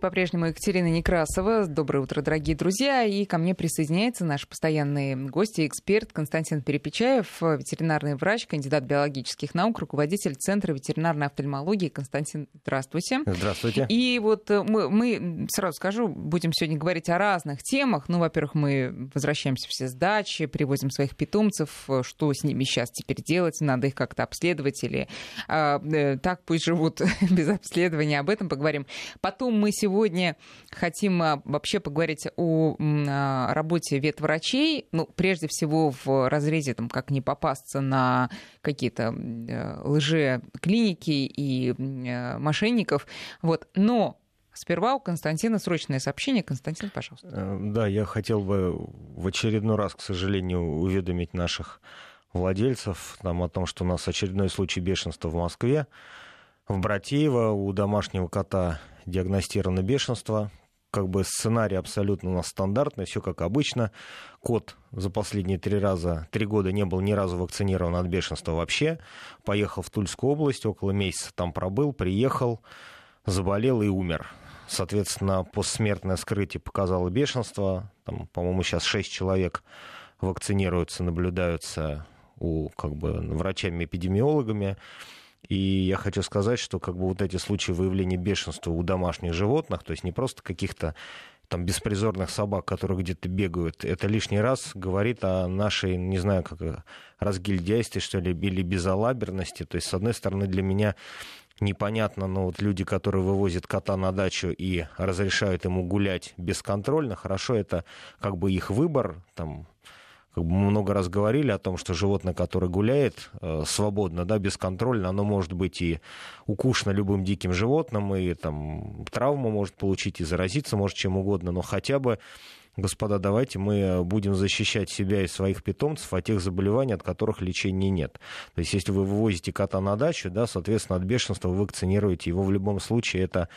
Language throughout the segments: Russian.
По-прежнему Екатерина Некрасова. Доброе утро, дорогие друзья. И ко мне присоединяется наш постоянный гость и эксперт Константин Перепечаев, ветеринарный врач, кандидат биологических наук, руководитель Центра ветеринарной офтальмологии. Константин, здравствуйте. Здравствуйте. И вот э, мы, мы, сразу скажу, будем сегодня говорить о разных темах. Ну, во-первых, мы возвращаемся все с дачи, привозим своих питомцев. Что с ними сейчас теперь делать? Надо их как-то обследовать или а, э, так пусть живут без обследования. Об этом поговорим. Потом мы сегодня хотим а, вообще поговорить о а, работе ветврачей. Ну, прежде всего, в разрезе, там, как не попасться на какие-то э, лжеклиники и э, мошенников. Вот. Но Сперва у Константина срочное сообщение. Константин, пожалуйста. Э, да, я хотел бы в очередной раз, к сожалению, уведомить наших владельцев там, о том, что у нас очередной случай бешенства в Москве. В Братеево у домашнего кота диагностировано бешенство. Как бы сценарий абсолютно у нас стандартный, все как обычно. Кот за последние три раза, три года не был ни разу вакцинирован от бешенства вообще. Поехал в Тульскую область, около месяца там пробыл, приехал, заболел и умер. Соответственно, постсмертное скрытие показало бешенство. Там, по-моему, сейчас шесть человек вакцинируются, наблюдаются у как бы врачами-эпидемиологами. И я хочу сказать, что как бы вот эти случаи выявления бешенства у домашних животных, то есть не просто каких-то там беспризорных собак, которые где-то бегают, это лишний раз говорит о нашей, не знаю, как разгильдяйстве, что ли, или безалаберности. То есть, с одной стороны, для меня непонятно, но вот люди, которые вывозят кота на дачу и разрешают ему гулять бесконтрольно, хорошо, это как бы их выбор, там, как бы мы много раз говорили о том, что животное, которое гуляет э, свободно, да, бесконтрольно, оно может быть и укушено любым диким животным, и там травму может получить, и заразиться может чем угодно, но хотя бы господа, давайте мы будем защищать себя и своих питомцев от тех заболеваний, от которых лечения нет. То есть, если вы вывозите кота на дачу, да, соответственно, от бешенства вы вакцинируете его в любом случае, это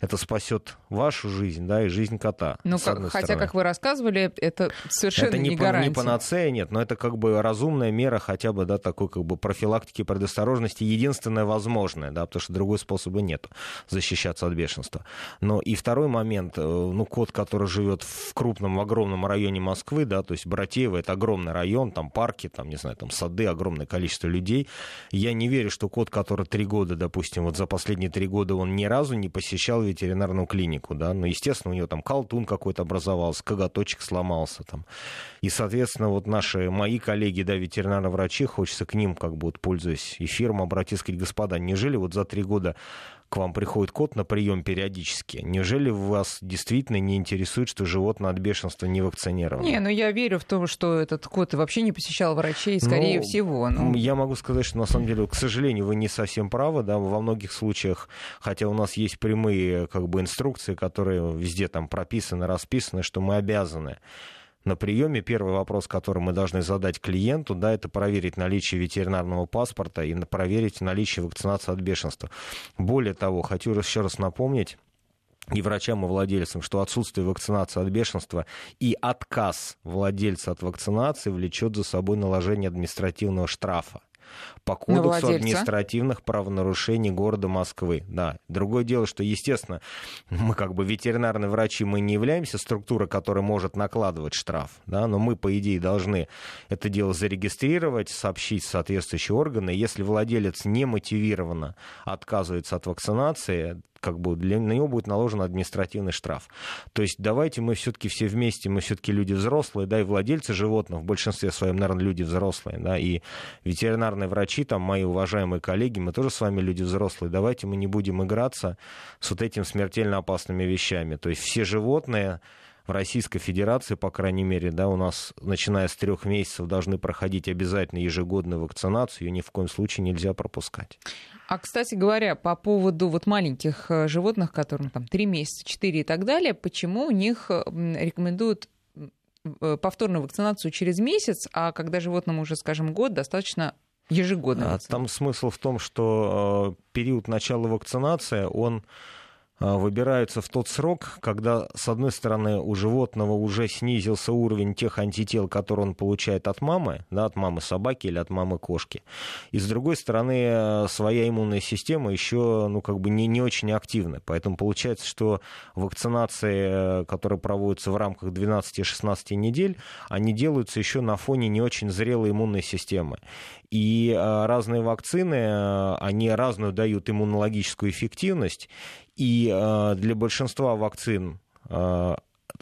это спасет вашу жизнь, да, и жизнь кота. Ну, как, хотя, как вы рассказывали, это совершенно это не, не гарантия. не панацея, нет, но это как бы разумная мера хотя бы, да, такой как бы профилактики, предосторожности, единственная возможная, да, потому что другой способа нет защищаться от бешенства. Но и второй момент, э, ну, кот, который живет в крупном, в огромном районе Москвы, да, то есть Братеево, это огромный район, там парки, там, не знаю, там сады, огромное количество людей. Я не верю, что кот, который три года, допустим, вот за последние три года он ни разу не посещал ветеринарную клинику, да, ну, естественно, у него там колтун какой-то образовался, коготочек сломался там. И, соответственно, вот наши, мои коллеги, да, ветеринарные врачи, хочется к ним, как бы, вот, пользуясь эфиром, обратиться, сказать, господа, неужели вот за три года к вам приходит кот на прием периодически. Неужели вас действительно не интересует, что животное от бешенства не вакцинировано? Не, ну я верю в то, что этот кот вообще не посещал врачей, скорее ну, всего. Ну... Я могу сказать, что на самом деле, к сожалению, вы не совсем правы, да, во многих случаях, хотя у нас есть прямые как бы инструкции, которые везде там прописаны, расписаны, что мы обязаны на приеме первый вопрос, который мы должны задать клиенту, да, это проверить наличие ветеринарного паспорта и проверить наличие вакцинации от бешенства. Более того, хочу еще раз напомнить, и врачам, и владельцам, что отсутствие вакцинации от бешенства и отказ владельца от вакцинации влечет за собой наложение административного штрафа по кодексу административных правонарушений города Москвы. Да. Другое дело, что, естественно, мы как бы ветеринарные врачи, мы не являемся структурой, которая может накладывать штраф, да, но мы, по идее, должны это дело зарегистрировать, сообщить в соответствующие органы. Если владелец не мотивированно отказывается от вакцинации, как бы для, на него будет наложен административный штраф. То есть давайте мы все-таки все вместе, мы все-таки люди взрослые, да, и владельцы животных, в большинстве своем, наверное, люди взрослые, да, и ветеринарные врачи, там, мои уважаемые коллеги, мы тоже с вами люди взрослые, давайте мы не будем играться с вот этим смертельно опасными вещами. То есть все животные, в Российской Федерации, по крайней мере, да, у нас, начиная с трех месяцев, должны проходить обязательно ежегодную вакцинацию, ее ни в коем случае нельзя пропускать. А, кстати говоря, по поводу вот маленьких э, животных, которым там 3 месяца, 4 и так далее, почему у них рекомендуют э, повторную вакцинацию через месяц, а когда животному уже, скажем, год, достаточно ежегодно. А там смысл в том, что э, период начала вакцинации, он выбираются в тот срок, когда, с одной стороны, у животного уже снизился уровень тех антител, которые он получает от мамы, да, от мамы собаки или от мамы кошки. И, с другой стороны, э, своя иммунная система еще ну, как бы не, не очень активна. Поэтому получается, что вакцинации, э, которые проводятся в рамках 12-16 недель, они делаются еще на фоне не очень зрелой иммунной системы. И э, разные вакцины, они разную дают иммунологическую эффективность, и э, для большинства вакцин э,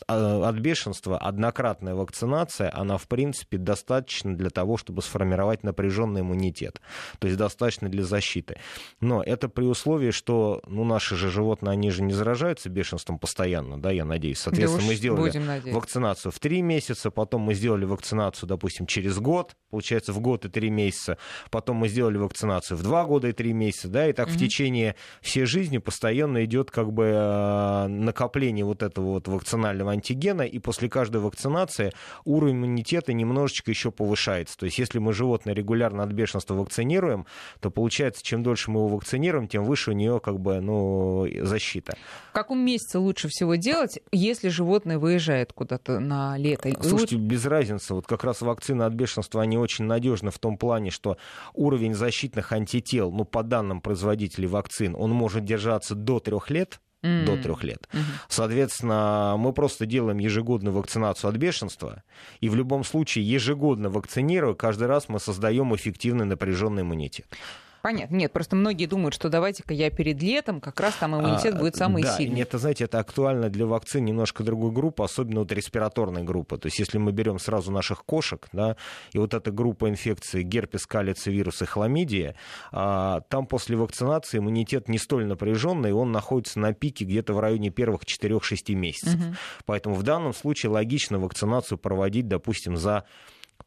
от бешенства однократная вакцинация, она, в принципе, достаточно для того, чтобы сформировать напряженный иммунитет. То есть достаточно для защиты. Но это при условии, что ну, наши же животные, они же не заражаются бешенством постоянно, да, я надеюсь. Соответственно, да мы сделали вакцинацию в три месяца, потом мы сделали вакцинацию, допустим, через год, получается, в год и три месяца, потом мы сделали вакцинацию в два года и три месяца, да, и так mm-hmm. в течение всей жизни постоянно идет как бы э, накопление вот этого вот вакцинального специального антигена, и после каждой вакцинации уровень иммунитета немножечко еще повышается. То есть если мы животное регулярно от бешенства вакцинируем, то получается, чем дольше мы его вакцинируем, тем выше у нее как бы, ну, защита. В каком месяце лучше всего делать, если животное выезжает куда-то на лето? Слушайте, без разницы. Вот как раз вакцины от бешенства, они очень надежны в том плане, что уровень защитных антител, ну, по данным производителей вакцин, он может держаться до трех лет, mm. до трех лет. Mm-hmm. Соответственно, мы просто делаем ежегодную вакцинацию от бешенства, и в любом случае ежегодно вакцинируя, каждый раз мы создаем эффективный напряженный иммунитет. Понятно. Нет, просто многие думают, что давайте-ка я перед летом, как раз там иммунитет а, будет самый да, сильный. Нет, знаете, это актуально для вакцин немножко другой группы, особенно вот респираторной группы. То есть если мы берем сразу наших кошек, да, и вот эта группа инфекций герпес, калицы, вирус и хламидия, а, там после вакцинации иммунитет не столь напряженный, он находится на пике где-то в районе первых 4-6 месяцев. Угу. Поэтому в данном случае логично вакцинацию проводить, допустим, за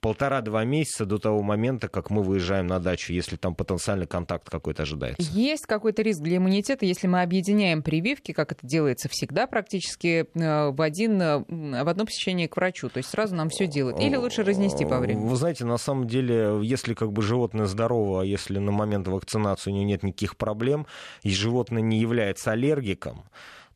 полтора-два месяца до того момента, как мы выезжаем на дачу, если там потенциальный контакт какой-то ожидается. Есть какой-то риск для иммунитета, если мы объединяем прививки, как это делается всегда практически, э, в, один, э, в одно посещение к врачу, то есть сразу нам все делают. Или лучше разнести по времени? Вы знаете, на самом деле, если как бы животное здорово, а если на момент вакцинации у него нет никаких проблем, и животное не является аллергиком,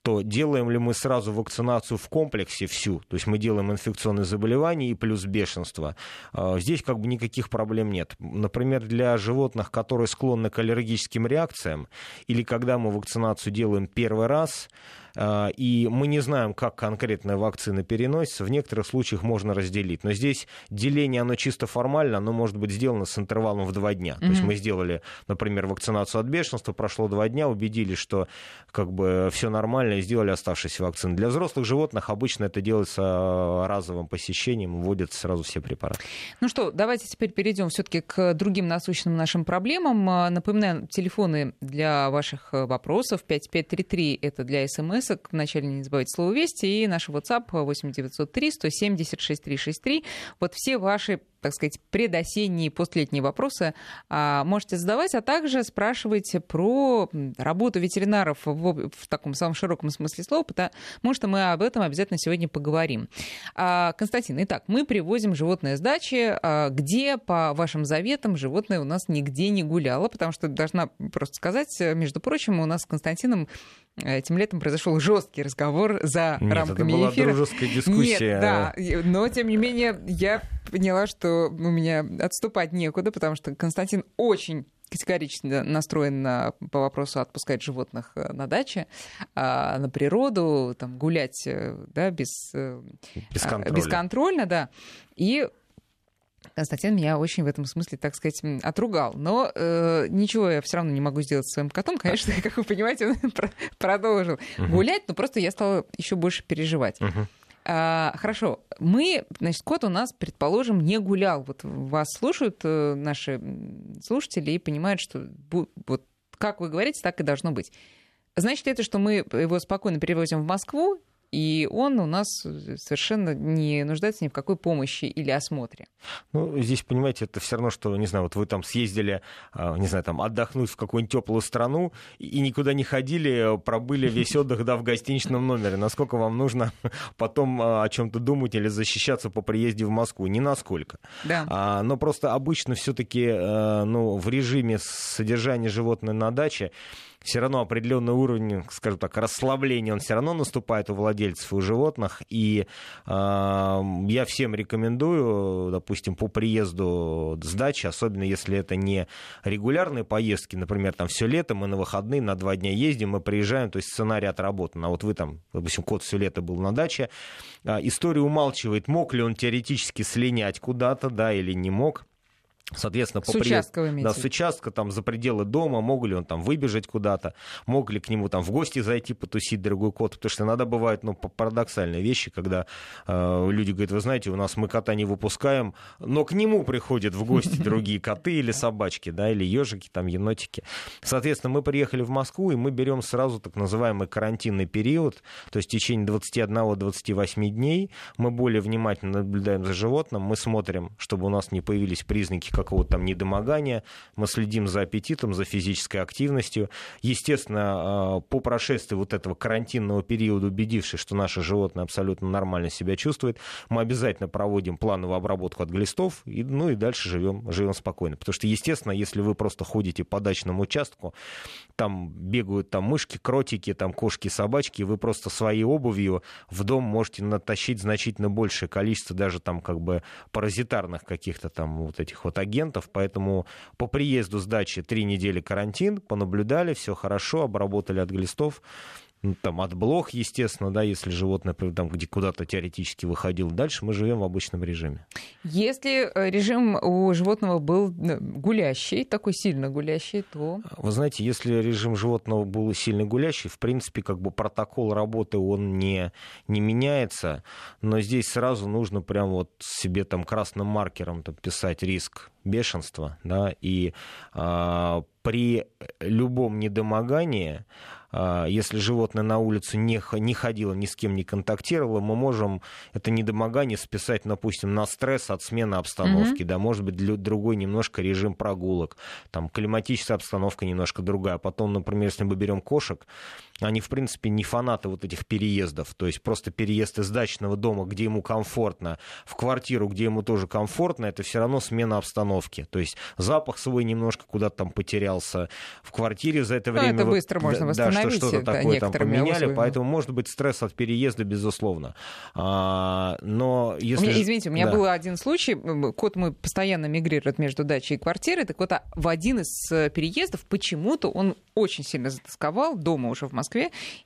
то делаем ли мы сразу вакцинацию в комплексе всю, то есть мы делаем инфекционные заболевания и плюс бешенство, а, здесь как бы никаких проблем нет. Например, для животных, которые склонны к аллергическим реакциям, или когда мы вакцинацию делаем первый раз, и мы не знаем, как конкретная вакцина переносится. В некоторых случаях можно разделить. Но здесь деление, оно чисто формально, оно может быть сделано с интервалом в два дня. Mm-hmm. То есть мы сделали, например, вакцинацию от бешенства, прошло два дня, убедились, что как бы все нормально, и сделали оставшиеся вакцины. Для взрослых животных обычно это делается а, разовым посещением, вводятся сразу все препараты. Ну что, давайте теперь перейдем все-таки к другим насущным нашим проблемам. А, напоминаю, телефоны для ваших вопросов 5533 это для СМС список. Вначале не забывайте слово «Вести» и наш WhatsApp 8903 170 6363. Вот все ваши так сказать, предосенние и постлетние вопросы а, можете задавать, а также спрашивать про работу ветеринаров в, в таком самом широком смысле слова, потому что мы об этом обязательно сегодня поговорим. А, Константин, итак, мы привозим животное с дачи, а, где, по вашим заветам, животное у нас нигде не гуляло, потому что должна просто сказать, между прочим, у нас с Константином этим летом произошел жесткий разговор за Нет, рамками это была эфира. дружеская дискуссия. Нет, да, но тем не менее я поняла, что у меня отступать некуда, потому что Константин очень категорично настроен на, по вопросу отпускать животных э, на даче, а, на природу, там, гулять э, да, без, э, бесконтрольно. бесконтрольно, да. И Константин меня очень в этом смысле, так сказать, отругал. Но э, ничего я все равно не могу сделать с своим котом. Конечно, как вы понимаете, он продолжил угу. гулять, но просто я стала еще больше переживать. Угу. А, хорошо, мы, значит, кот у нас, предположим, не гулял. Вот вас слушают э, наши слушатели и понимают, что вот как вы говорите, так и должно быть. Значит это, что мы его спокойно перевозим в Москву, и он у нас совершенно не нуждается ни в какой помощи или осмотре. Ну, здесь, понимаете, это все равно, что, не знаю, вот вы там съездили, а, не знаю, там отдохнуть в какую-нибудь теплую страну и никуда не ходили, пробыли весь отдых, да, в гостиничном номере. Насколько вам нужно потом а, о чем-то думать или защищаться по приезде в Москву? Не насколько. Да. А, но просто обычно все-таки, ну, в режиме содержания животных на даче все равно определенный уровень, скажем так, расслабления, он все равно наступает у владельцев и у животных. И э, я всем рекомендую, допустим, по приезду с дачи, особенно если это не регулярные поездки, например, там все лето мы на выходные на два дня ездим, мы приезжаем, то есть сценарий отработан. А вот вы там, допустим, кот все лето был на даче, э, история умалчивает, мог ли он теоретически слинять куда-то, да, или не мог. Соответственно, по с участка вы Да, с участка, там, за пределы дома, мог ли он там выбежать куда-то, мог ли к нему там в гости зайти, потусить другой кот, потому что иногда бывают, ну, парадоксальные вещи, когда э, люди говорят, вы знаете, у нас мы кота не выпускаем, но к нему приходят в гости другие коты или собачки, да, или ежики, там, енотики. Соответственно, мы приехали в Москву, и мы берем сразу так называемый карантинный период, то есть в течение 21-28 дней мы более внимательно наблюдаем за животным, мы смотрим, чтобы у нас не появились признаки какого-то там недомогания, мы следим за аппетитом, за физической активностью. Естественно, а, по прошествии вот этого карантинного периода, убедившись, что наше животное абсолютно нормально себя чувствует, мы обязательно проводим плановую обработку от глистов, и, ну и дальше живем, живем спокойно. Потому что, естественно, если вы просто ходите по дачному участку, там бегают там мышки, кротики, там кошки, собачки, вы просто своей обувью в дом можете натащить значительно большее количество даже там как бы паразитарных каких-то там вот этих вот агентов, поэтому по приезду с дачи три недели карантин, понаблюдали, все хорошо, обработали от глистов, ну, там, от блох, естественно, да, если животное там, где куда-то теоретически выходил. Дальше мы живем в обычном режиме. Если э, режим у животного был э, гулящий, такой сильно гулящий, то... Вы знаете, если режим животного был сильно гулящий, в принципе, как бы протокол работы, он не, не меняется, но здесь сразу нужно прям вот себе там красным маркером там, писать риск бешенства, да, и а, при любом недомогании если животное на улицу не, не ходило, ни с кем не контактировало, мы можем это недомогание списать, допустим, на стресс от смены обстановки, mm-hmm. да, может быть, для, другой немножко режим прогулок, там, климатическая обстановка немножко другая. Потом, например, если мы берем кошек, они, в принципе, не фанаты вот этих переездов, то есть просто переезд из дачного дома, где ему комфортно, в квартиру, где ему тоже комфортно, это все равно смена обстановки, то есть запах свой немножко куда-то там потерялся в квартире за это ну, время. это быстро можно восстановить. Да, что что-то такое там поменяли, условиями. поэтому может быть стресс от переезда, безусловно. А, но если... У меня, извините, у меня да. был один случай, кот мой постоянно мигрирует между дачей и квартирой, так вот а в один из э, переездов почему-то он очень сильно затасковал дома уже в Москве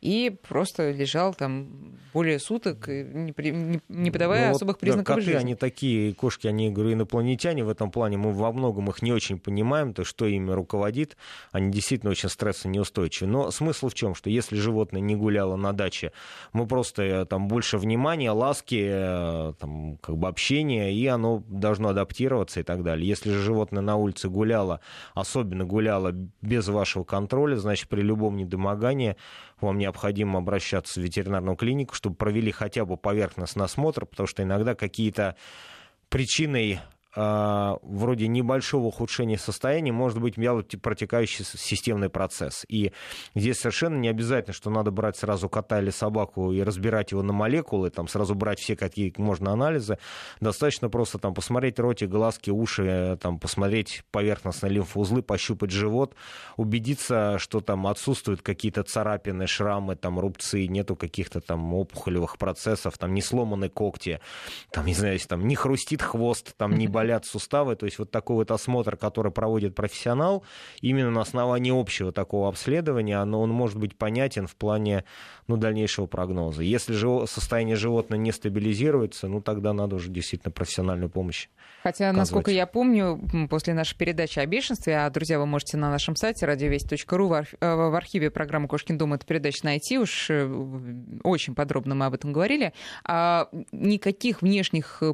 и просто лежал там более суток, не, не, не подавая ну, особых вот, признаков да, коты, жизни. они такие, кошки, они, говорю, инопланетяне в этом плане, мы во многом их не очень понимаем, то, что ими руководит, они действительно очень стрессонеустойчивы. Но смысл в чем? Что если животное не гуляло на даче, мы просто э, там больше внимания, ласки, э, там, как бы общения, и оно должно адаптироваться и так далее. Если же животное на улице гуляло, особенно гуляло без вашего контроля, значит, при любом недомогании вам необходимо обращаться в ветеринарную клинику, чтобы провели хотя бы поверхностный осмотр, потому что иногда какие-то причиной вроде небольшого ухудшения состояния может быть вяло протекающий системный процесс. И здесь совершенно не обязательно, что надо брать сразу кота или собаку и разбирать его на молекулы, там сразу брать все какие можно анализы. Достаточно просто там посмотреть ротик, глазки, уши, там посмотреть поверхностные лимфоузлы, пощупать живот, убедиться, что там отсутствуют какие-то царапины, шрамы, там рубцы, нету каких-то там опухолевых процессов, там не сломаны когти, там, не знаю, там не хрустит хвост, там не болят суставы. То есть вот такой вот осмотр, который проводит профессионал, именно на основании общего такого обследования, оно, он может быть понятен в плане ну, дальнейшего прогноза. Если же состояние животного не стабилизируется, ну тогда надо уже действительно профессиональную помощь. Хотя, оказывать. насколько я помню, после нашей передачи о бешенстве, а, друзья, вы можете на нашем сайте радиовесть.ру в, э, в архиве программы «Кошкин дом» эту передачу найти, уж э, очень подробно мы об этом говорили, а никаких внешних э,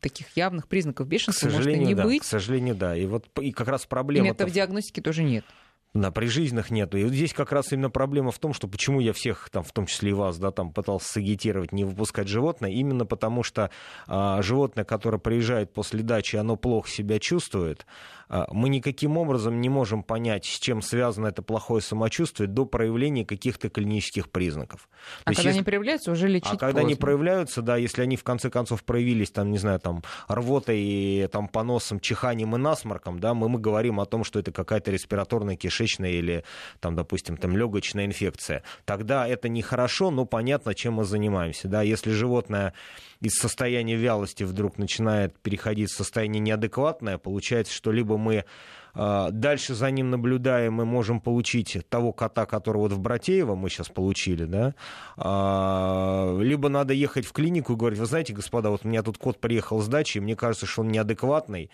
таких явных признаков бешенства может и не да, быть. К сожалению, да. И вот и как раз проблема... И методов диагностики тоже нет. Да, при нету. И вот здесь как раз именно проблема в том, что почему я всех, там, в том числе и вас, да, там, пытался сагитировать, не выпускать животное, именно потому что а, животное, которое приезжает после дачи, оно плохо себя чувствует, а, мы никаким образом не можем понять, с чем связано это плохое самочувствие до проявления каких-то клинических признаков. А То когда есть, они проявляются, уже лечить А когда поздно. они проявляются, да, если они в конце концов проявились, там, не знаю, там, рвотой, там, поносом, чиханием и насморком, да, мы, мы говорим о том, что это какая-то респираторная кишечная кишечная или, там, допустим, там, легочная инфекция. Тогда это нехорошо, но понятно, чем мы занимаемся. Да? Если животное из состояния вялости вдруг начинает переходить в состояние неадекватное, получается, что либо мы дальше за ним наблюдаем, мы можем получить того кота, которого вот в Братеево мы сейчас получили, да, а, либо надо ехать в клинику и говорить, вы знаете, господа, вот у меня тут кот приехал с дачи, мне кажется, что он неадекватный,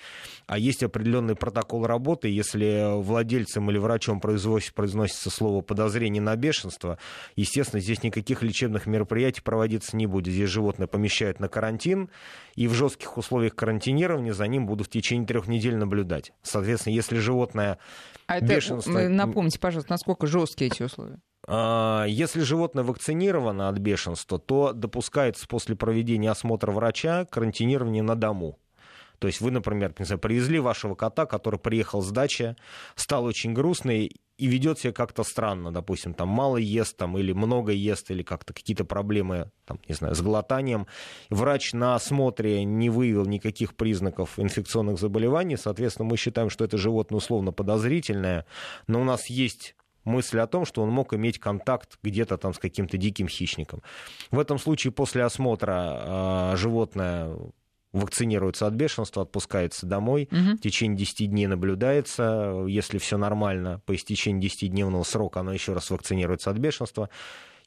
а есть определенный протокол работы, если владельцем или врачом произносится слово подозрение на бешенство, естественно, здесь никаких лечебных мероприятий проводиться не будет. Здесь животное помещают на карантин, и в жестких условиях карантинирования за ним будут в течение трех недель наблюдать. Соответственно, если животное а бешенство... это, напомните, пожалуйста, насколько жесткие эти условия? А, если животное вакцинировано от бешенства, то допускается после проведения осмотра врача карантинирование на дому. То есть вы, например, не знаю, привезли вашего кота, который приехал с дачи, стал очень грустный и ведет себя как-то странно, допустим, там мало ест там, или много ест, или как-то какие-то проблемы, там, не знаю, с глотанием. Врач на осмотре не выявил никаких признаков инфекционных заболеваний, соответственно, мы считаем, что это животное условно подозрительное, но у нас есть мысль о том, что он мог иметь контакт где-то там с каким-то диким хищником. В этом случае после осмотра э, животное вакцинируется от бешенства, отпускается домой, угу. в течение 10 дней наблюдается, если все нормально, по истечении 10-дневного срока оно еще раз вакцинируется от бешенства,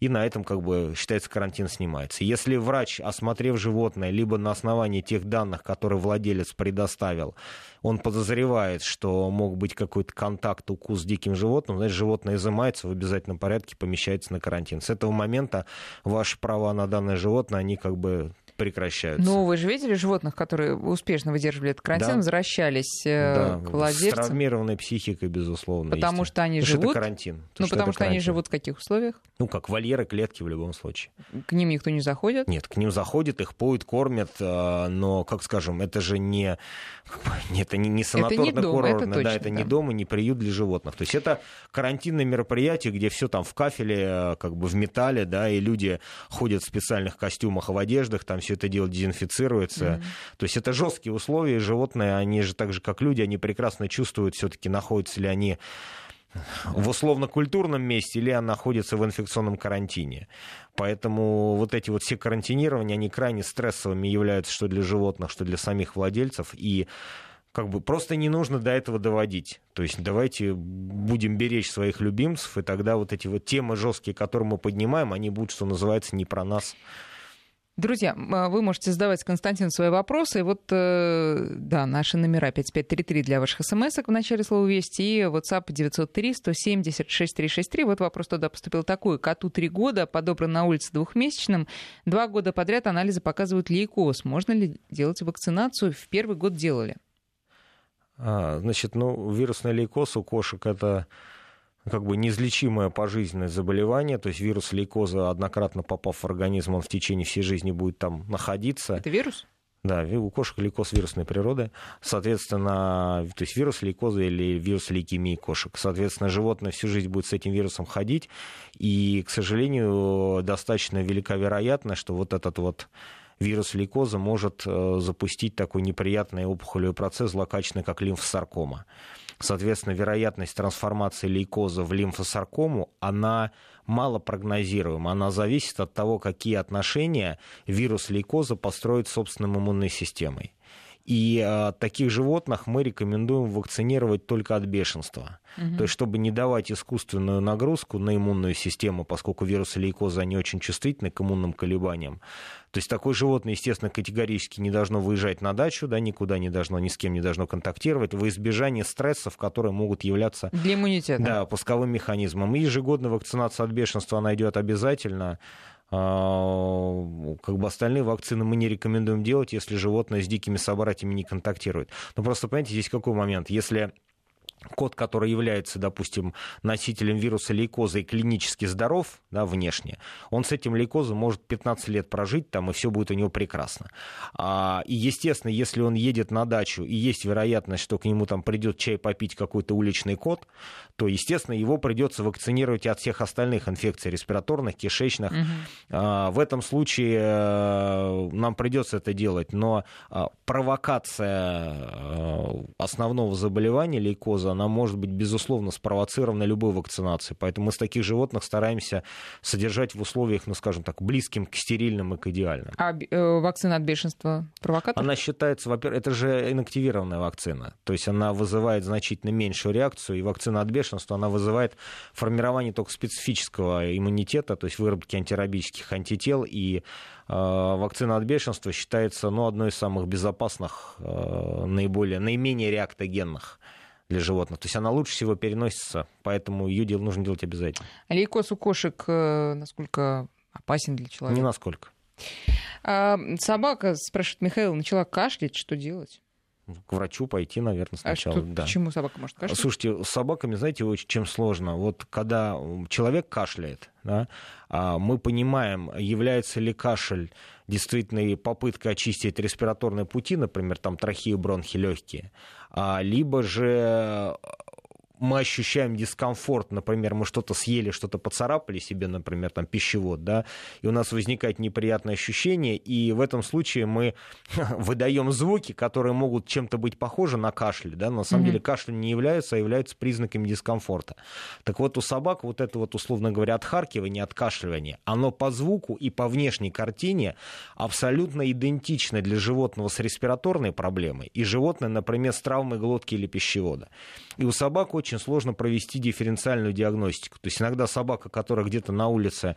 и на этом, как бы, считается, карантин снимается. Если врач, осмотрев животное, либо на основании тех данных, которые владелец предоставил, он подозревает, что мог быть какой-то контакт, укус с диким животным, значит, животное изымается в обязательном порядке, помещается на карантин. С этого момента ваши права на данное животное, они как бы прекращаются. Ну, вы же видели животных, которые успешно выдерживали этот карантин, да. возвращались э, да. к владельцам? С травмированной психикой, безусловно. Потому есть. что они живут... это карантин. Ну, потому что карантин. они живут в каких условиях? Ну, как вольеры, клетки в любом случае. К ним никто не заходит? Нет, к ним заходят, их поют, кормят, э, но, как скажем, это же не, это не, не санаторно-курортно, да, это да. не дом и не приют для животных. То есть это карантинное мероприятие, где все там в кафеле, э, как бы в металле, да, и люди ходят в специальных костюмах и в одеждах, там все все это дело дезинфицируется. Mm-hmm. То есть это жесткие условия, животные, они же так же, как люди, они прекрасно чувствуют все-таки, находятся ли они в условно-культурном месте или она находится в инфекционном карантине. Поэтому вот эти вот все карантинирования, они крайне стрессовыми являются что для животных, что для самих владельцев. И как бы просто не нужно до этого доводить. То есть давайте будем беречь своих любимцев, и тогда вот эти вот темы жесткие, которые мы поднимаем, они будут, что называется, не про нас. Друзья, а, вы можете задавать Константину свои вопросы. И вот, э, да, наши номера 5533 для ваших смс в начале слова «Вести» и WhatsApp 903-170-6363. Вот вопрос туда поступил такой. Коту три года, подобран на улице двухмесячным. Два года подряд анализы показывают лейкоз. Можно ли делать вакцинацию? В первый год делали. А, значит, ну, вирусный лейкоз у кошек – это как бы неизлечимое пожизненное заболевание, то есть вирус лейкоза, однократно попав в организм, он в течение всей жизни будет там находиться. Это вирус? Да, у кошек лейкоз вирусной природы. Соответственно, то есть вирус лейкоза или вирус лейкемии кошек. Соответственно, животное всю жизнь будет с этим вирусом ходить. И, к сожалению, достаточно велика вероятность, что вот этот вот вирус лейкоза может э, запустить такой неприятный опухолевый процесс, злокачественный, как лимфосаркома. Соответственно, вероятность трансформации лейкоза в лимфосаркому, она мало прогнозируема. Она зависит от того, какие отношения вирус лейкоза построит с собственной иммунной системой. И э, таких животных мы рекомендуем вакцинировать только от бешенства. Угу. То есть, чтобы не давать искусственную нагрузку на иммунную систему, поскольку вирусы лейкоза, они очень чувствительны к иммунным колебаниям. То есть такое животное, естественно, категорически не должно выезжать на дачу, да, никуда не должно, ни с кем не должно контактировать, во избежание стрессов, которые могут являться... Для иммунитета. Да, пусковым механизмом. И ежегодная вакцинация от бешенства, она идет обязательно. А, как бы остальные вакцины мы не рекомендуем делать, если животное с дикими собратьями не контактирует. Но просто, понимаете, здесь какой момент? Если кот, который является, допустим, носителем вируса лейкоза и клинически здоров да, внешне, он с этим лейкозом может 15 лет прожить там, и все будет у него прекрасно. А, и, естественно, если он едет на дачу, и есть вероятность, что к нему там придет чай попить какой-то уличный кот, то, естественно, его придется вакцинировать от всех остальных инфекций респираторных, кишечных. Угу. А, в этом случае а, нам придется это делать, но а, провокация а, основного заболевания лейкоза она может быть, безусловно, спровоцирована любой вакцинацией. Поэтому мы с таких животных стараемся содержать в условиях, ну, скажем так, близким к стерильным и к идеальным. А э, вакцина от бешенства провокатор? Она считается, во-первых, это же инактивированная вакцина. То есть она вызывает значительно меньшую реакцию, и вакцина от бешенства, она вызывает формирование только специфического иммунитета, то есть выработки антирабических антител, и э, вакцина от бешенства считается ну, одной из самых безопасных, э, наиболее, наименее реактогенных для животных. То есть она лучше всего переносится, поэтому ее дел нужно делать обязательно. А лейкоз у кошек э, насколько опасен для человека? Не насколько. А, собака, спрашивает Михаил, начала кашлять, что делать? к врачу пойти, наверное, сначала. А что, да. почему собака может кашлять? Слушайте, с собаками, знаете, очень чем сложно. Вот когда человек кашляет, да, а мы понимаем, является ли кашель действительно попыткой очистить респираторные пути, например, там трахеи, бронхи, легкие, а, либо же мы ощущаем дискомфорт, например, мы что-то съели, что-то поцарапали себе, например, там пищевод, да, и у нас возникает неприятное ощущение, и в этом случае мы выдаем звуки, которые могут чем-то быть похожи на кашель, да, на самом mm-hmm. деле кашель не является, а является признаками дискомфорта. Так вот, у собак вот это вот, условно говоря, отхаркивание, откашливание, оно по звуку и по внешней картине абсолютно идентично для животного с респираторной проблемой и животное, например, с травмой глотки или пищевода. И у собак очень сложно провести дифференциальную диагностику. То есть иногда собака, которая где-то на улице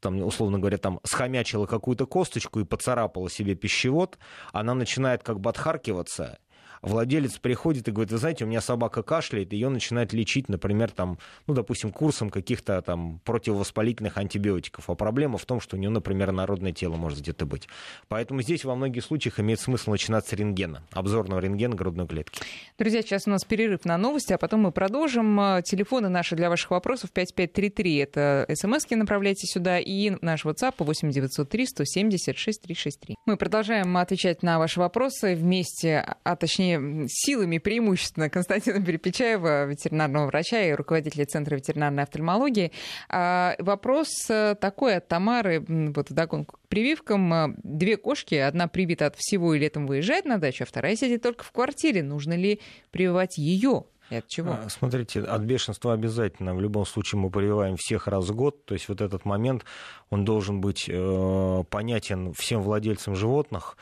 там, условно говоря, там схомячила какую-то косточку и поцарапала себе пищевод, она начинает как бы отхаркиваться, владелец приходит и говорит, вы знаете, у меня собака кашляет, ее начинает лечить, например, там, ну, допустим, курсом каких-то там противовоспалительных антибиотиков. А проблема в том, что у нее, например, народное тело может где-то быть. Поэтому здесь во многих случаях имеет смысл начинать с рентгена, обзорного рентгена грудной клетки. Друзья, сейчас у нас перерыв на новости, а потом мы продолжим. А, телефоны наши для ваших вопросов 5533. Это смски направляйте сюда и наш WhatsApp 8903 176 363. Мы продолжаем отвечать на ваши вопросы вместе, а точнее силами преимущественно Константина Перепечаева, ветеринарного врача и руководителя Центра ветеринарной офтальмологии. А, вопрос э, такой от Тамары, вот вдогонку к прививкам. Э, две кошки, одна привита от всего и летом выезжает на дачу, а вторая сидит только в квартире. Нужно ли прививать ее? И от чего? А, смотрите, от бешенства обязательно. В любом случае мы прививаем всех раз в год. То есть вот этот момент, он должен быть э, понятен всем владельцам животных.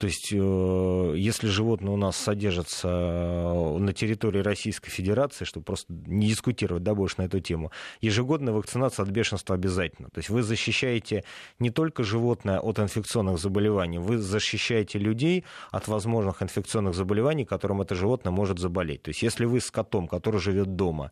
То есть, э, если животное у нас содержится э, на территории Российской Федерации, чтобы просто не дискутировать да, больше на эту тему, ежегодная вакцинация от бешенства обязательно. То есть вы защищаете не только животное от инфекционных заболеваний, вы защищаете людей от возможных инфекционных заболеваний, которым это животное может заболеть. То есть если вы с котом, который живет дома,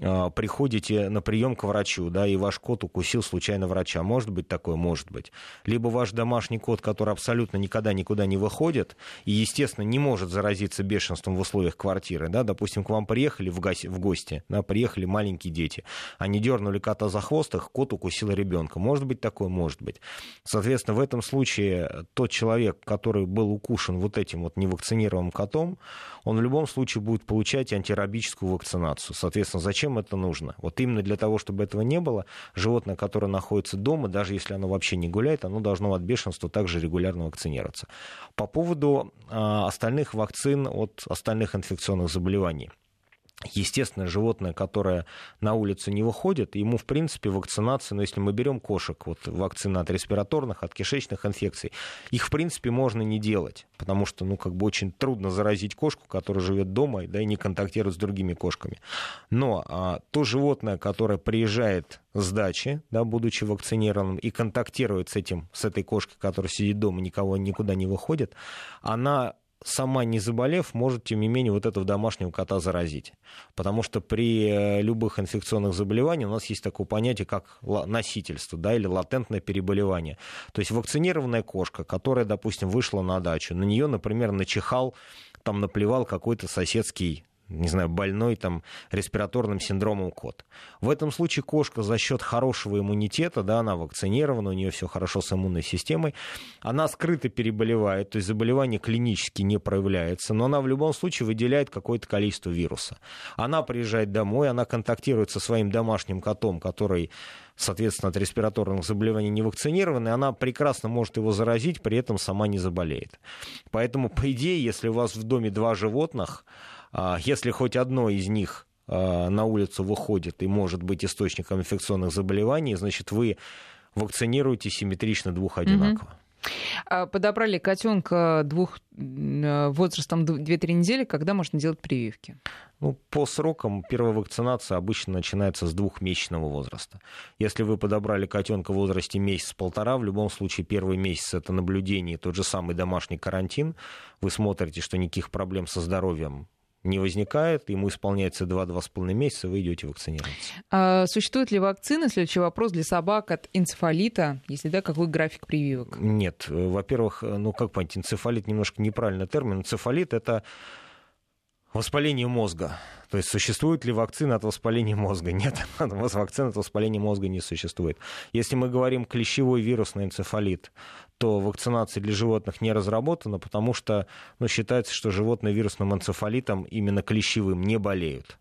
приходите на прием к врачу, да, и ваш кот укусил случайно врача. Может быть такое? Может быть. Либо ваш домашний кот, который абсолютно никогда никуда не выходит и, естественно, не может заразиться бешенством в условиях квартиры, да, допустим, к вам приехали в, гости, в гости, да, приехали маленькие дети, они дернули кота за хвост, их кот укусил ребенка. Может быть такое? Может быть. Соответственно, в этом случае тот человек, который был укушен вот этим вот невакцинированным котом, он в любом случае будет получать антирабическую вакцинацию. Соответственно, зачем это нужно? Вот именно для того, чтобы этого не было, животное, которое находится дома, даже если оно вообще не гуляет, оно должно от бешенства также регулярно вакцинироваться. По поводу э, остальных вакцин от остальных инфекционных заболеваний. Естественно, животное, которое на улицу не выходит, ему, в принципе, вакцинация, но если мы берем кошек, вот вакцина от респираторных, от кишечных инфекций, их, в принципе, можно не делать, потому что, ну, как бы очень трудно заразить кошку, которая живет дома, да, и не контактирует с другими кошками. Но а, то животное, которое приезжает с дачи, да, будучи вакцинированным, и контактирует с этим, с этой кошкой, которая сидит дома, никого никуда не выходит, она сама не заболев, может, тем не менее, вот этого домашнего кота заразить. Потому что при э, любых инфекционных заболеваниях у нас есть такое понятие, как носительство, да, или латентное переболевание. То есть вакцинированная кошка, которая, допустим, вышла на дачу, на нее, например, начихал, там наплевал какой-то соседский не знаю, больной там респираторным синдромом кот. В этом случае кошка за счет хорошего иммунитета, да, она вакцинирована, у нее все хорошо с иммунной системой, она скрыто переболевает, то есть заболевание клинически не проявляется, но она в любом случае выделяет какое-то количество вируса. Она приезжает домой, она контактирует со своим домашним котом, который соответственно, от респираторных заболеваний не вакцинированы, она прекрасно может его заразить, при этом сама не заболеет. Поэтому, по идее, если у вас в доме два животных, если хоть одно из них на улицу выходит и может быть источником инфекционных заболеваний, значит, вы вакцинируете симметрично двух одинаково. А подобрали котенка двух э, возрастом 2-3 недели, когда можно делать прививки? Ну, по срокам первая вакцинация обычно начинается с двухмесячного возраста. Если вы подобрали котенка в возрасте месяц-полтора, в любом случае первый месяц это наблюдение, тот же самый домашний карантин. Вы смотрите, что никаких проблем со здоровьем не возникает, ему исполняется 2-2,5 месяца, вы идете вакцинироваться. А существует ли вакцина, следующий вопрос, для собак от энцефалита? Если да, какой график прививок? Нет. Во-первых, ну как понять, энцефалит немножко неправильный термин. Энцефалит — это воспаление мозга. То есть существует ли вакцина от воспаления мозга? Нет, вакцины от воспаления мозга не существует. Если мы говорим клещевой вирусный энцефалит, то вакцинация для животных не разработана, потому что ну, считается, что животные вирусным энцефалитом именно клещевым не болеют.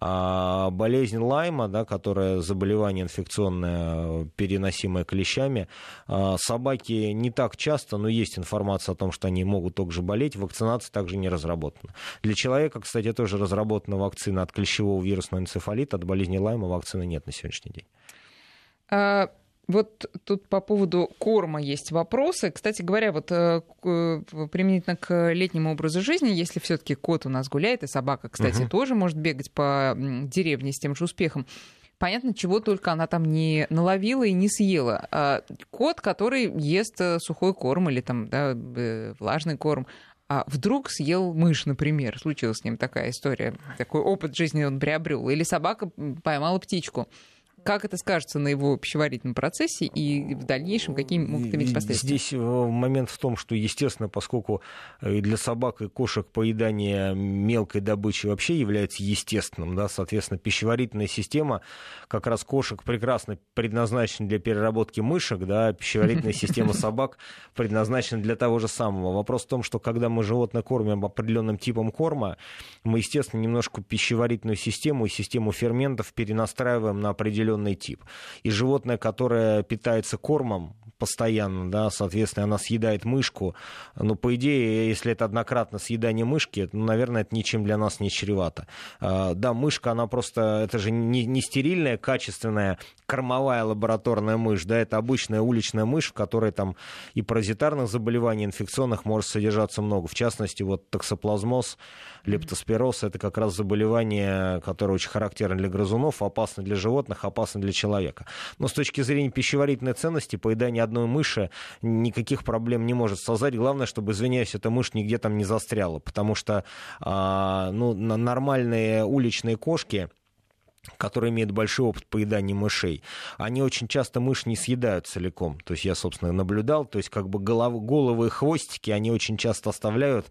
А болезнь Лайма, да, которая заболевание инфекционное, переносимое клещами, а, собаки не так часто, но есть информация о том, что они могут также болеть, вакцинация также не разработана. Для человека, кстати, тоже разработана вакцина от клещевого вирусного энцефалита, от болезни Лайма вакцины нет на сегодняшний день. Вот тут по поводу корма есть вопросы. Кстати говоря, вот э, применительно к летнему образу жизни, если все-таки кот у нас гуляет, и собака, кстати, угу. тоже может бегать по деревне с тем же успехом, понятно, чего только она там не наловила и не съела. А кот, который ест э, сухой корм или там да, э, влажный корм, а вдруг съел мышь, например, случилась с ним такая история, такой опыт жизни он приобрел, или собака поймала птичку как это скажется на его пищеварительном процессе и в дальнейшем какие могут иметь последствия? Здесь э, момент в том, что, естественно, поскольку э, для собак и кошек поедание мелкой добычи вообще является естественным, да, соответственно, пищеварительная система как раз кошек прекрасно предназначена для переработки мышек, да, пищеварительная система собак предназначена для того же самого. Вопрос в том, что когда мы животное кормим определенным типом корма, мы, естественно, немножко пищеварительную систему и систему ферментов перенастраиваем на определенный определенный тип. И животное, которое питается кормом постоянно, да, соответственно, она съедает мышку, но, по идее, если это однократно съедание мышки, ну, наверное, это ничем для нас не чревато. А, да, мышка, она просто, это же не, не стерильная, качественная кормовая лабораторная мышь, да, это обычная уличная мышь, в которой там и паразитарных заболеваний, инфекционных может содержаться много. В частности, вот токсоплазмоз, лептоспироз, это как раз заболевание, которое очень характерно для грызунов, опасно для животных, опасно для человека. Но с точки зрения пищеварительной ценности, поедание одной мыши никаких проблем не может создать. Главное, чтобы, извиняюсь, эта мышь нигде там не застряла, потому что а, ну, нормальные уличные кошки, которые имеют большой опыт поедания мышей, они очень часто мышь не съедают целиком. То есть я, собственно, наблюдал, то есть как бы голов, головы и хвостики они очень часто оставляют,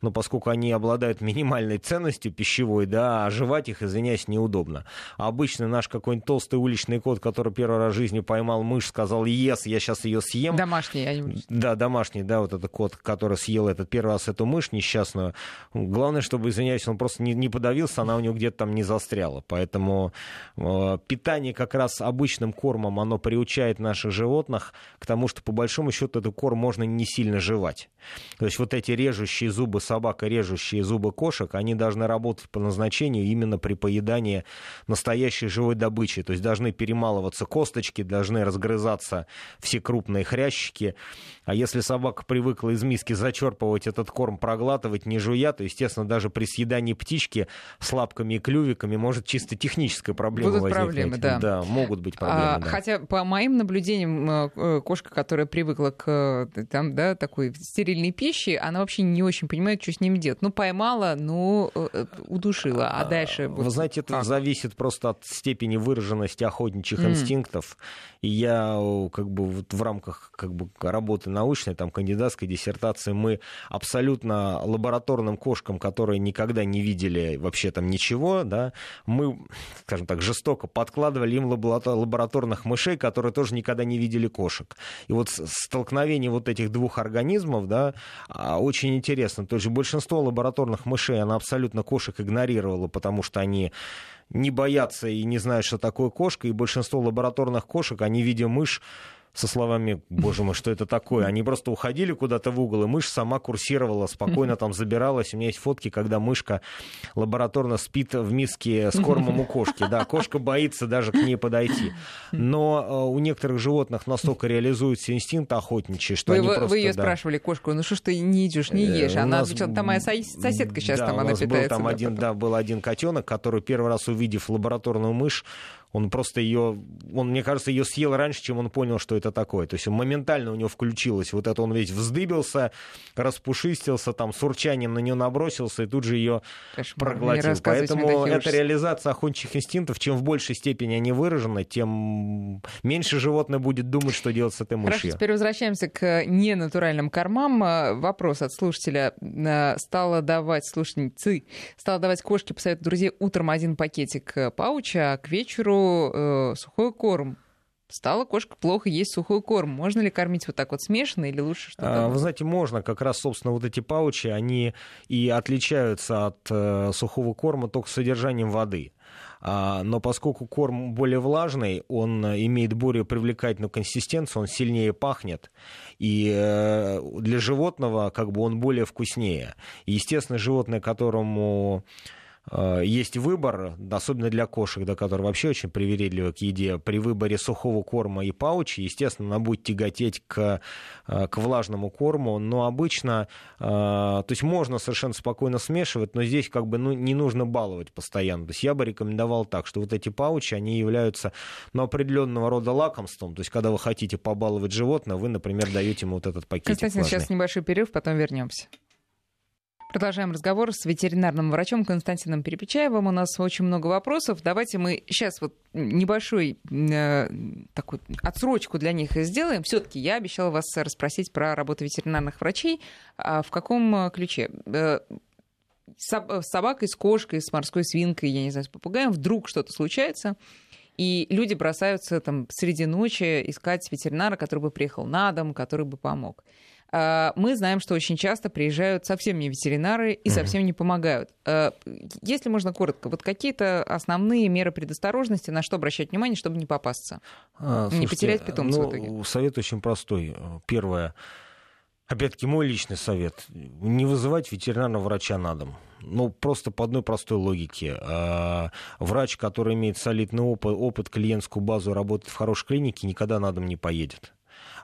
но поскольку они обладают минимальной ценностью пищевой, да, а жевать их, извиняюсь, неудобно. А обычно наш какой-нибудь толстый уличный кот, который первый раз в жизни поймал мышь, сказал, ес, я сейчас ее съем. Домашний. Я не... Да, домашний, да, вот этот кот, который съел этот первый раз эту мышь несчастную. Главное, чтобы, извиняюсь, он просто не, не подавился, она у него где-то там не застряла. Поэтому э, питание как раз обычным кормом, оно приучает наших животных к тому, что по большому счету этот корм можно не сильно жевать. То есть вот эти режущие зубы собак и режущие зубы кошек, они должны работать по назначению именно при поедании настоящей живой добычи. То есть должны перемалываться косточки, должны разгрызаться все крупные хрящики. А если собака привыкла из миски зачерпывать этот корм, проглатывать, не жуя, то, естественно, даже при съедании птички с лапками и клювиками может чисто техническая проблема Будут проблемы, да. Да, могут быть проблемы. А, да. Хотя, по моим наблюдениям, э, э, кошка, которая привыкла к э, там, да, такой стерильной пище, она вообще не очень понимает, что с ним делать. Ну, поймала, ну, удушила, а дальше... Вы знаете, это зависит просто от степени выраженности охотничьих mm. инстинктов. И я как бы вот в рамках как бы работы научной, там, кандидатской диссертации, мы абсолютно лабораторным кошкам, которые никогда не видели вообще там ничего, да, мы, скажем так, жестоко подкладывали им лабораторных мышей, которые тоже никогда не видели кошек. И вот столкновение вот этих двух организмов, да, а, очень интересно. То есть большинство лабораторных мышей, она абсолютно кошек игнорировала, потому что они не боятся и не знают, что такое кошка, и большинство лабораторных кошек, они, видя мышь, со словами «Боже мой, что это такое?» Они просто уходили куда-то в угол, и мышь сама курсировала, спокойно там забиралась. У меня есть фотки, когда мышка лабораторно спит в миске с кормом у кошки. Да, кошка боится даже к ней подойти. Но э, у некоторых животных настолько реализуется инстинкт охотничий, что вы, они просто... Вы ее да. спрашивали, кошку, ну что ж ты не идешь, не ешь? Э, у Она нас отвечала, там моя соседка сейчас да, там она питается. Был там да, один, потом. да, был один котенок, который первый раз увидев лабораторную мышь, он просто ее, он, мне кажется, ее съел раньше, чем он понял, что это такое. То есть моментально у него включилось. Вот это он весь вздыбился, распушистился, там с урчанием на нее набросился и тут же ее Кошмар, проглотил. Поэтому это реализация охотничьих инстинктов. Чем в большей степени они выражены, тем меньше животное будет думать, что делать с этой Хорошо, мышью. теперь возвращаемся к ненатуральным кормам. Вопрос от слушателя. А, Стала давать, слушательницы, стала давать кошке по совету друзей утром один пакетик э, пауча, а к вечеру э, сухой корм. Стала кошка плохо есть сухой корм. Можно ли кормить вот так вот смешанно или лучше что-то? А, Вы знаете, можно. Как раз, собственно, вот эти паучи, они и отличаются от э, сухого корма только содержанием воды. А, Но поскольку корм более влажный, он имеет более привлекательную консистенцию, он сильнее пахнет, и э, для животного как бы он более вкуснее. Естественно, животное, которому есть выбор, особенно для кошек, да, которые вообще очень привередливы к еде, при выборе сухого корма и паучи, естественно, она будет тяготеть к, э, к влажному корму, но обычно, э, то есть можно совершенно спокойно смешивать, но здесь как бы ну, не нужно баловать постоянно. То есть я бы рекомендовал так, что вот эти паучи, они являются ну, определенного рода лакомством, то есть когда вы хотите побаловать животное, вы, например, даете ему вот этот пакетик Константин, влажный. сейчас небольшой перерыв, потом вернемся. Продолжаем разговор с ветеринарным врачом Константином Перепечаевым. У нас очень много вопросов. Давайте мы сейчас вот небольшой э, такую отсрочку для них сделаем. Все-таки я обещала вас расспросить про работу ветеринарных врачей. А в каком э, ключе? Э, соб- с собакой, с кошкой, с морской свинкой, я не знаю, с попугаем вдруг что-то случается, и люди бросаются там среди ночи искать ветеринара, который бы приехал на дом, который бы помог. А, Мы знаем, что очень часто приезжают совсем не ветеринары и совсем не помогают. А, Если можно коротко, вот какие-то основные меры предосторожности, на что обращать внимание, чтобы не попасться? А, Не слушайте, потерять питомца в ну, итоге. Совет очень простой. Первое. Опять-таки, мой личный совет. Не вызывать ветеринарного врача на дом. Ну, просто по одной простой логике. Врач, который имеет солидный опыт, опыт, клиентскую базу, работает в хорошей клинике, никогда на дом не поедет.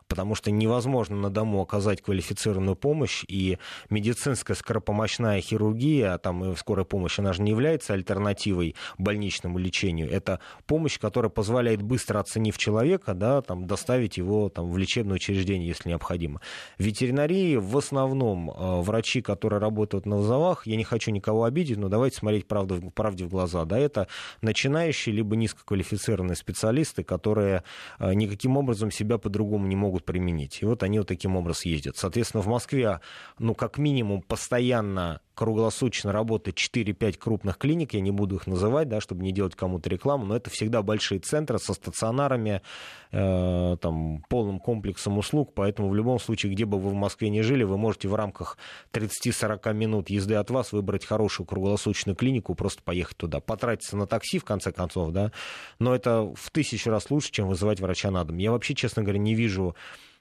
Потому что невозможно на дому оказать квалифицированную помощь, и медицинская скоропомощная хирургия, а там и скорая помощь, она же не является альтернативой больничному лечению. Это помощь, которая позволяет быстро оценив человека, да, там, доставить его там, в лечебное учреждение, если необходимо. В ветеринарии в основном э, врачи, которые работают на вызовах, я не хочу никого обидеть, но давайте смотреть правду, правде в глаза. Да, это начинающие либо низкоквалифицированные специалисты, которые э, никаким образом себя по-другому не могут применить. И вот они вот таким образом ездят. Соответственно, в Москве, ну, как минимум, постоянно круглосуточно работает 4-5 крупных клиник, я не буду их называть, да, чтобы не делать кому-то рекламу, но это всегда большие центры со стационарами, э, там, полным комплексом услуг, поэтому в любом случае, где бы вы в Москве не жили, вы можете в рамках 30-40 минут езды от вас выбрать хорошую круглосуточную клинику, просто поехать туда, потратиться на такси, в конце концов, да, но это в тысячу раз лучше, чем вызывать врача на дом. Я вообще, честно говоря, не вижу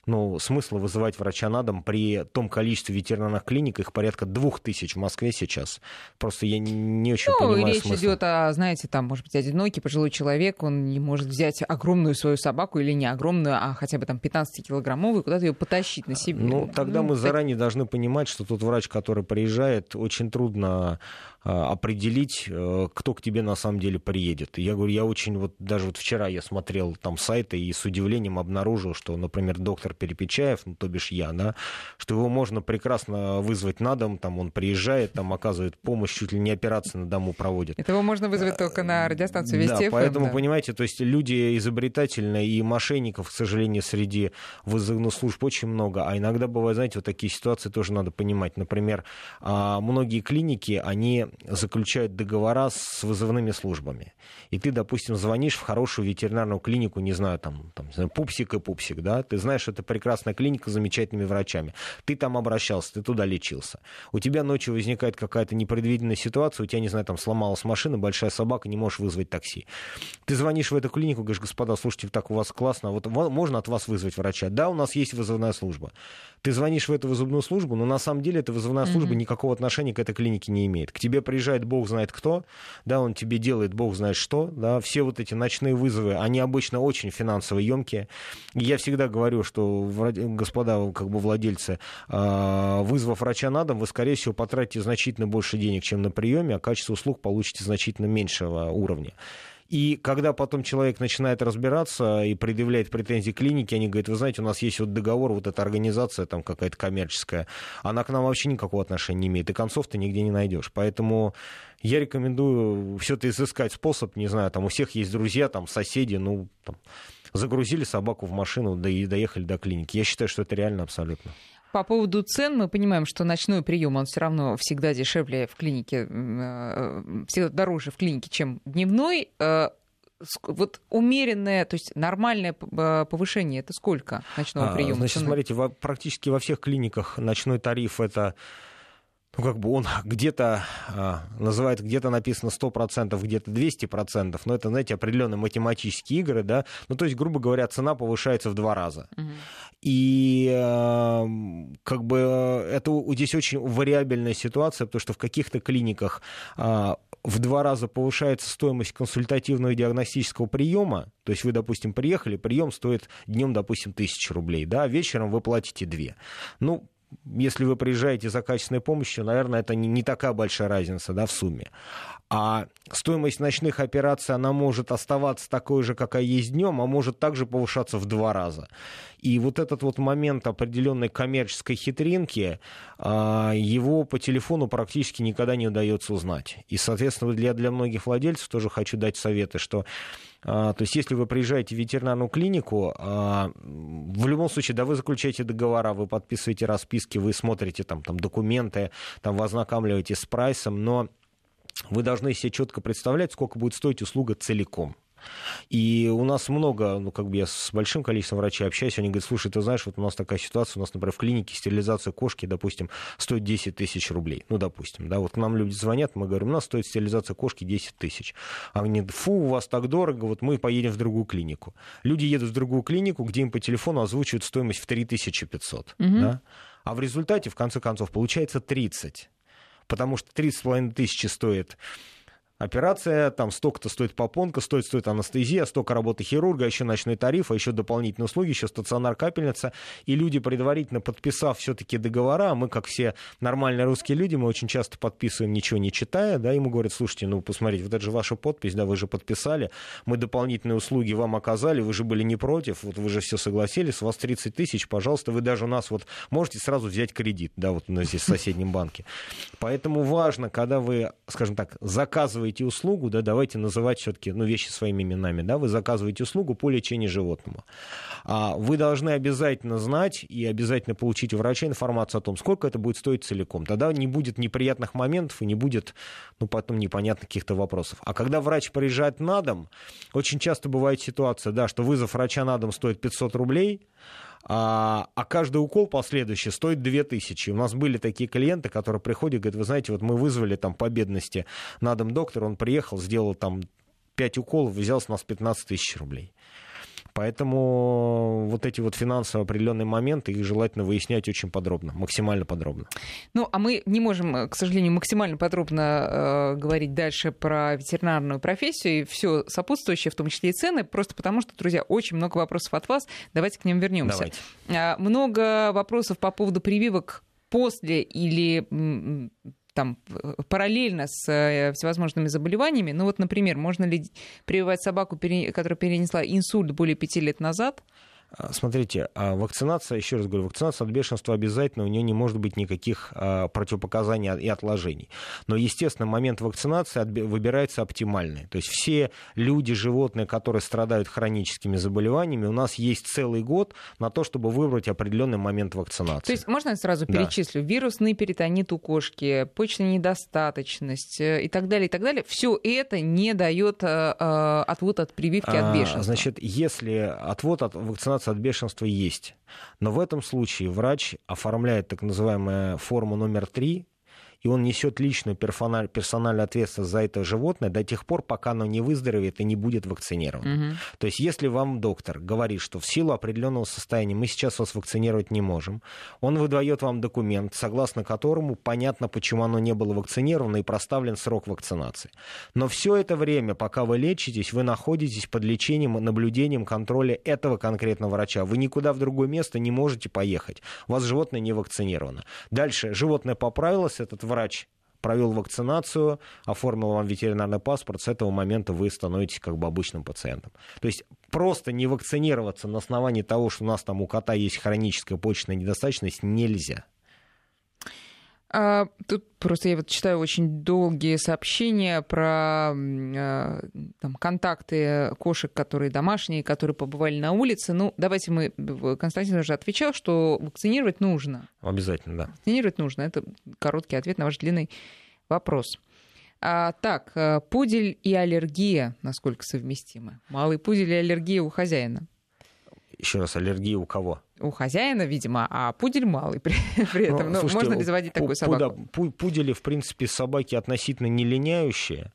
ну, смысла вызывать врача на дом при том количестве ветеринарных клиник, их порядка двух тысяч в Москве сейчас. Просто я не, очень Ну, понимаю речь смысла. идет о, знаете, там, может быть, одинокий пожилой человек, он не может взять огромную свою собаку или не огромную, а хотя бы там 15-килограммовую, куда-то ее потащить на себе. Ну, тогда мы так- заранее должны понимать, что тот врач, который приезжает, очень трудно а, определить, э, кто к тебе на самом деле приедет. Я говорю, я очень вот даже вот вчера я смотрел там сайты и с удивлением обнаружил, что, например, доктор Перепечаев, ну, то бишь я, да, что его можно прекрасно вызвать на дом, там он приезжает, там оказывает помощь, чуть ли не операции на дому проводит. Этого можно вызвать только на радиостанцию Вести Да, FM, поэтому, да. понимаете, то есть люди изобретательные и мошенников, к сожалению, среди вызывных служб очень много. А иногда бывают, знаете, вот такие ситуации тоже надо понимать. Например, а, многие клиники, они заключают договора с вызывными службами. И ты, допустим, звонишь в хорошую ветеринарную клинику, не знаю, там, там не знаю, пупсик и пупсик, да, ты знаешь, это это прекрасная клиника с замечательными врачами. Ты там обращался, ты туда лечился. У тебя ночью возникает какая-то непредвиденная ситуация, у тебя, не знаю, там сломалась машина, большая собака, не можешь вызвать такси. Ты звонишь в эту клинику, говоришь, господа, слушайте, так у вас классно, вот можно от вас вызвать врача? Да, у нас есть вызывная служба. Ты звонишь в эту вызывную службу, но на самом деле эта вызывная служба mm-hmm. никакого отношения к этой клинике не имеет. К тебе приезжает бог знает кто, да, он тебе делает бог знает что, да, все вот эти ночные вызовы, они обычно очень финансово емкие. Я всегда говорю, что, господа, как бы владельцы, а, вызвав врача на дом, вы, скорее всего, потратите значительно больше денег, чем на приеме, а качество услуг получите значительно меньшего уровня. И когда потом человек начинает разбираться и предъявляет претензии клинике, они говорят, вы знаете, у нас есть вот договор, вот эта организация там какая-то коммерческая, она к нам вообще никакого отношения не имеет, и концов ты нигде не найдешь. Поэтому я рекомендую все-таки изыскать способ, не знаю, там у всех есть друзья, там соседи, ну, там, загрузили собаку в машину, да и доехали до клиники. Я считаю, что это реально абсолютно. По поводу цен мы понимаем, что ночной прием, он все равно всегда дешевле в клинике, э, всегда дороже в клинике, чем дневной. Э, вот умеренное, то есть нормальное э, повышение, это сколько ночного а, приема? Значит, смотрите, во, практически во всех клиниках ночной тариф это ну, как бы он где-то а, называет, где-то написано 100%, где-то 200%, но это, знаете, определенные математические игры, да, ну, то есть, грубо говоря, цена повышается в два раза. Угу. И а, как бы это здесь очень вариабельная ситуация, потому что в каких-то клиниках а, в два раза повышается стоимость консультативного и диагностического приема, то есть вы, допустим, приехали, прием стоит днем, допустим, тысячу рублей, да, вечером вы платите две. Ну, если вы приезжаете за качественной помощью, наверное, это не, не такая большая разница да, в сумме. А стоимость ночных операций, она может оставаться такой же, какая есть днем, а может также повышаться в два раза. И вот этот вот момент определенной коммерческой хитринки, а, его по телефону практически никогда не удается узнать. И, соответственно, для, для многих владельцев тоже хочу дать советы, что а, то есть, если вы приезжаете в ветеринарную клинику, а, в любом случае, да, вы заключаете договора, вы подписываете расписки, вы смотрите там, там документы, там вы ознакомливаетесь с прайсом, но вы должны себе четко представлять, сколько будет стоить услуга целиком. И у нас много, ну, как бы я с большим количеством врачей общаюсь, они говорят, слушай, ты знаешь, вот у нас такая ситуация, у нас, например, в клинике стерилизация кошки, допустим, стоит 10 тысяч рублей. Ну, допустим, да, вот к нам люди звонят, мы говорим, у нас стоит стерилизация кошки 10 тысяч. А они, фу, у вас так дорого, вот мы поедем в другую клинику. Люди едут в другую клинику, где им по телефону озвучивают стоимость в 3500, угу. да? А в результате, в конце концов, получается 30 потому что 30,5 тысячи стоит операция, там столько-то стоит попонка, стоит, стоит анестезия, столько работы хирурга, еще ночной тариф, а еще дополнительные услуги, еще стационар капельница. И люди, предварительно подписав все-таки договора, мы, как все нормальные русские люди, мы очень часто подписываем, ничего не читая, да, ему говорят, слушайте, ну, посмотрите, вот это же ваша подпись, да, вы же подписали, мы дополнительные услуги вам оказали, вы же были не против, вот вы же все согласились, у вас 30 тысяч, пожалуйста, вы даже у нас вот можете сразу взять кредит, да, вот у нас здесь в соседнем банке. Поэтому важно, когда вы, скажем так, заказываете заказываете услугу, да, давайте называть все-таки ну, вещи своими именами, да, вы заказываете услугу по лечению животного. А вы должны обязательно знать и обязательно получить у врача информацию о том, сколько это будет стоить целиком. Тогда не будет неприятных моментов и не будет, ну, потом непонятных каких-то вопросов. А когда врач приезжает на дом, очень часто бывает ситуация, да, что вызов врача на дом стоит 500 рублей, а, а каждый укол последующий стоит 2000. У нас были такие клиенты, которые приходят и говорят, вы знаете, вот мы вызвали там по бедности на дом доктор, он приехал, сделал там 5 уколов, взял с нас 15 тысяч рублей. Поэтому вот эти вот финансовые определенные моменты, их желательно выяснять очень подробно, максимально подробно. Ну, а мы не можем, к сожалению, максимально подробно э, говорить дальше про ветеринарную профессию и все сопутствующее, в том числе и цены, просто потому что, друзья, очень много вопросов от вас. Давайте к ним вернемся. А, много вопросов по поводу прививок после или там параллельно с э, всевозможными заболеваниями. Ну вот, например, можно ли прививать собаку, которая перенесла инсульт более пяти лет назад? А, смотрите, а вакцинация, еще раз говорю, вакцинация от бешенства обязательно, у нее не может быть никаких а, противопоказаний и отложений. Но, естественно, момент вакцинации выбирается оптимальный. То есть все люди, животные, которые страдают хроническими заболеваниями, у нас есть целый год на то, чтобы выбрать определенный момент вакцинации. То есть можно я сразу да. перечислю? Вирусный перитонит у кошки, почечная недостаточность э, и так далее, и так далее. Все это не дает э, э, отвод от прививки от бешенства. Значит, если отвод от вакцинации вакцинация от бешенства есть. Но в этом случае врач оформляет так называемую форму номер три, и он несет личную персональ, персональную ответственность за это животное до тех пор, пока оно не выздоровеет и не будет вакцинировано. Угу. То есть, если вам доктор говорит, что в силу определенного состояния мы сейчас вас вакцинировать не можем, он выдает вам документ, согласно которому понятно, почему оно не было вакцинировано и проставлен срок вакцинации. Но все это время, пока вы лечитесь, вы находитесь под лечением, наблюдением, контроля этого конкретного врача. Вы никуда в другое место не можете поехать. У вас животное не вакцинировано. Дальше животное поправилось, этот врач провел вакцинацию, оформил вам ветеринарный паспорт, с этого момента вы становитесь как бы обычным пациентом. То есть просто не вакцинироваться на основании того, что у нас там у кота есть хроническая почечная недостаточность, нельзя. А, тут просто я вот читаю очень долгие сообщения про а, там, контакты кошек, которые домашние, которые побывали на улице. Ну, давайте мы... Константин уже отвечал, что вакцинировать нужно. Обязательно, да. Вакцинировать нужно. Это короткий ответ на ваш длинный вопрос. А, так, а, пудель и аллергия, насколько совместимы? Малый пудель и аллергия у хозяина. Еще раз, аллергия у кого? У хозяина, видимо, а пудель малый при, при этом. Ну, ну, слушайте, можно ли заводить такую собаку? Да, пудели, в принципе, собаки относительно не линяющие.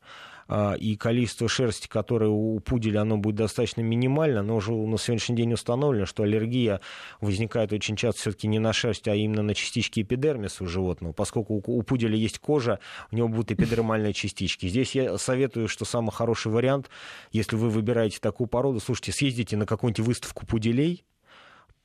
А, и количество шерсти, которое у пуделя, оно будет достаточно минимально, но уже на сегодняшний день установлено, что аллергия возникает очень часто все-таки не на шерсть, а именно на частички эпидермиса у животного. Поскольку у пуделя есть кожа, у него будут эпидермальные частички. Здесь я советую, что самый хороший вариант, если вы выбираете такую породу, слушайте, съездите на какую-нибудь выставку пуделей,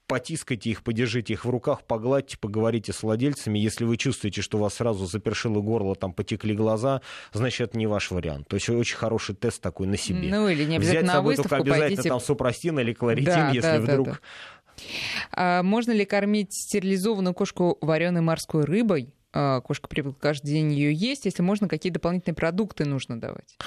потискайте их, подержите их в руках, погладьте, поговорите с владельцами. Если вы чувствуете, что у вас сразу запершило горло, там потекли глаза, значит, это не ваш вариант. То есть очень хороший тест такой на себе. Ну или не обязательно Взять на выставку, только обязательно пойдите... там супрастин или кларитин, да, если да, вдруг... Да, да. А можно ли кормить стерилизованную кошку вареной морской рыбой? А, кошка привыкла каждый день ее есть, если можно, какие дополнительные продукты нужно давать?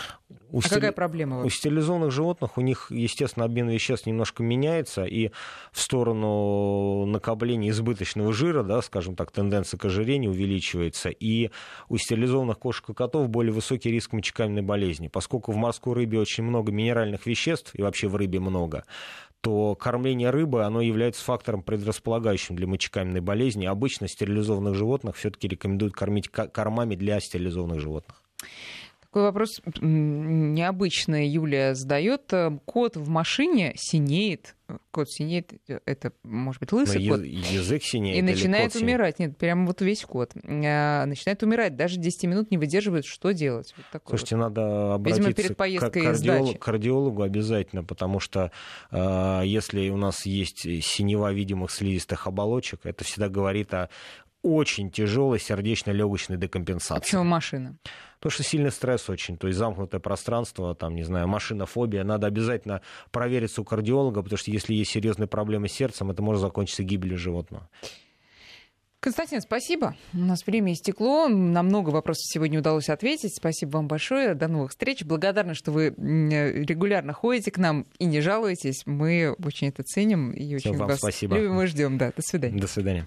У а стили... какая проблема? Вообще? У стерилизованных животных у них, естественно, обмен веществ немножко меняется, и в сторону накопления избыточного жира, да, скажем так, тенденция к ожирению увеличивается, и у стерилизованных кошек и котов более высокий риск мочекаменной болезни, поскольку в морской рыбе очень много минеральных веществ, и вообще в рыбе много, то кормление рыбы, оно является фактором предрасполагающим для мочекаменной болезни. Обычно стерилизованных животных все-таки рекомендуют кормить кормами для стерилизованных животных. Такой вопрос необычный Юлия задает. Кот в машине синеет. Кот синеет, это может быть лысый Но кот. Язык синеет. И начинает умирать. Синеет? Нет, прямо вот весь кот. А, начинает умирать. Даже 10 минут не выдерживает. Что делать? Вот Слушайте, вот. надо обратиться Видимо, перед поездкой к кардиолог, кардиологу обязательно, потому что э, если у нас есть синева видимых слизистых оболочек, это всегда говорит о очень тяжелой сердечно-легочной декомпенсации. А почему машина? Потому что сильный стресс очень, то есть замкнутое пространство, там, не знаю, машинофобия. Надо обязательно провериться у кардиолога, потому что если есть серьезные проблемы с сердцем, это может закончиться гибелью животного. Константин, спасибо. У нас время истекло. На много вопросов сегодня удалось ответить. Спасибо вам большое. До новых встреч. Благодарна, что вы регулярно ходите к нам и не жалуетесь. Мы очень это ценим и очень Всем вам вас спасибо. любим и ждем. Да, до свидания. До свидания.